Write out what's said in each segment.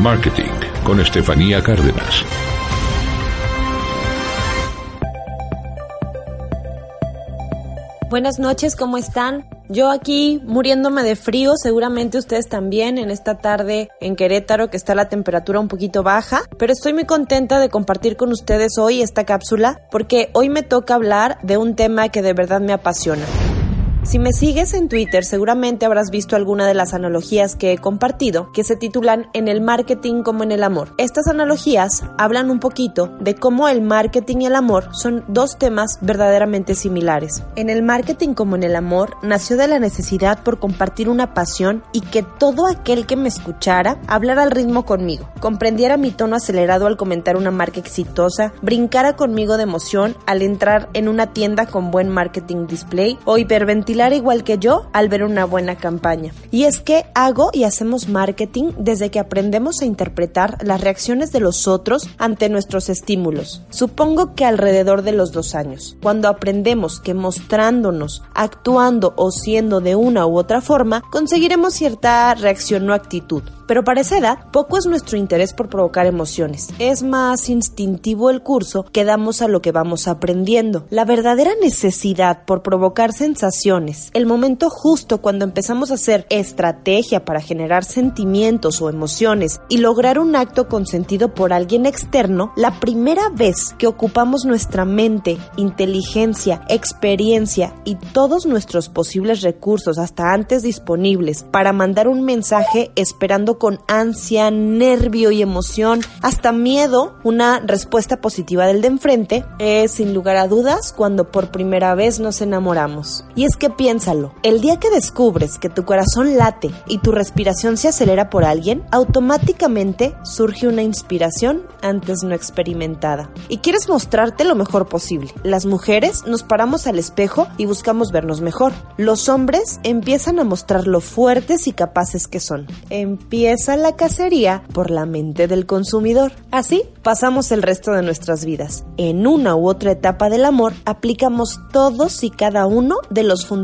Marketing con Estefanía Cárdenas. Buenas noches, ¿cómo están? Yo aquí muriéndome de frío, seguramente ustedes también en esta tarde en Querétaro que está la temperatura un poquito baja, pero estoy muy contenta de compartir con ustedes hoy esta cápsula porque hoy me toca hablar de un tema que de verdad me apasiona. Si me sigues en Twitter, seguramente habrás visto alguna de las analogías que he compartido que se titulan En el marketing como en el amor. Estas analogías hablan un poquito de cómo el marketing y el amor son dos temas verdaderamente similares. En el marketing como en el amor nació de la necesidad por compartir una pasión y que todo aquel que me escuchara hablara al ritmo conmigo, comprendiera mi tono acelerado al comentar una marca exitosa, brincara conmigo de emoción al entrar en una tienda con buen marketing display o hiperventilar igual que yo al ver una buena campaña. Y es que hago y hacemos marketing desde que aprendemos a interpretar las reacciones de los otros ante nuestros estímulos. Supongo que alrededor de los dos años, cuando aprendemos que mostrándonos, actuando o siendo de una u otra forma, conseguiremos cierta reacción o actitud. Pero para esa edad, poco es nuestro interés por provocar emociones. Es más instintivo el curso que damos a lo que vamos aprendiendo. La verdadera necesidad por provocar sensaciones, el momento justo cuando empezamos a hacer estrategia para generar sentimientos o emociones y lograr un acto consentido por alguien externo, la primera vez que ocupamos nuestra mente, inteligencia, experiencia y todos nuestros posibles recursos hasta antes disponibles para mandar un mensaje esperando con ansia, nervio y emoción, hasta miedo, una respuesta positiva del de enfrente, es sin lugar a dudas cuando por primera vez nos enamoramos. Y es que piénsalo, el día que descubres que tu corazón late y tu respiración se acelera por alguien, automáticamente surge una inspiración antes no experimentada. Y quieres mostrarte lo mejor posible. Las mujeres nos paramos al espejo y buscamos vernos mejor. Los hombres empiezan a mostrar lo fuertes y capaces que son. Empieza la cacería por la mente del consumidor. Así pasamos el resto de nuestras vidas. En una u otra etapa del amor aplicamos todos y cada uno de los fundamentos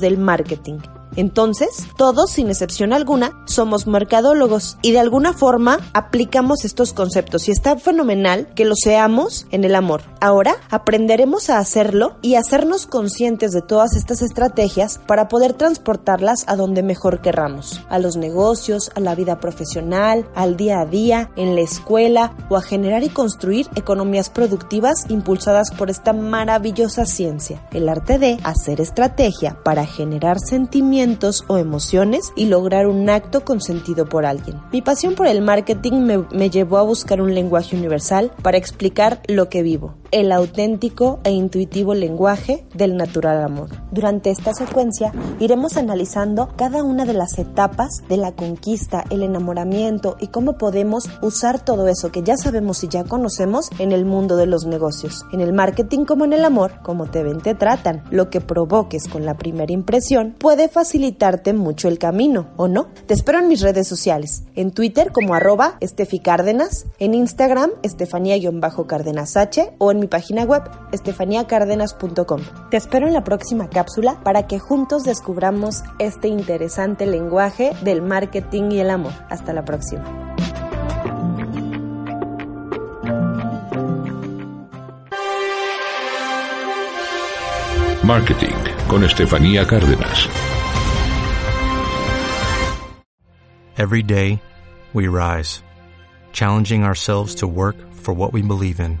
del marketing. Entonces, todos, sin excepción alguna, somos mercadólogos y de alguna forma aplicamos estos conceptos y está fenomenal que lo seamos en el amor. Ahora aprenderemos a hacerlo y hacernos conscientes de todas estas estrategias para poder transportarlas a donde mejor querramos, a los negocios, a la vida profesional, al día a día, en la escuela o a generar y construir economías productivas impulsadas por esta maravillosa ciencia, el arte de hacer estrategia para generar sentimientos o emociones y lograr un acto consentido por alguien. Mi pasión por el marketing me, me llevó a buscar un lenguaje universal para explicar lo que vivo el auténtico e intuitivo lenguaje del natural amor. Durante esta secuencia iremos analizando cada una de las etapas de la conquista, el enamoramiento y cómo podemos usar todo eso que ya sabemos y ya conocemos en el mundo de los negocios. En el marketing como en el amor, como te ven te tratan, lo que provoques con la primera impresión puede facilitarte mucho el camino, ¿o no? Te espero en mis redes sociales, en Twitter como arroba Estefi Cárdenas, en Instagram Estefanía-Cárdenas H o en mi página web estefaniacardenas.com. Te espero en la próxima cápsula para que juntos descubramos este interesante lenguaje del marketing y el amor. Hasta la próxima. Marketing con Estefanía Cárdenas. Every day, we rise, challenging ourselves to work for what we believe in.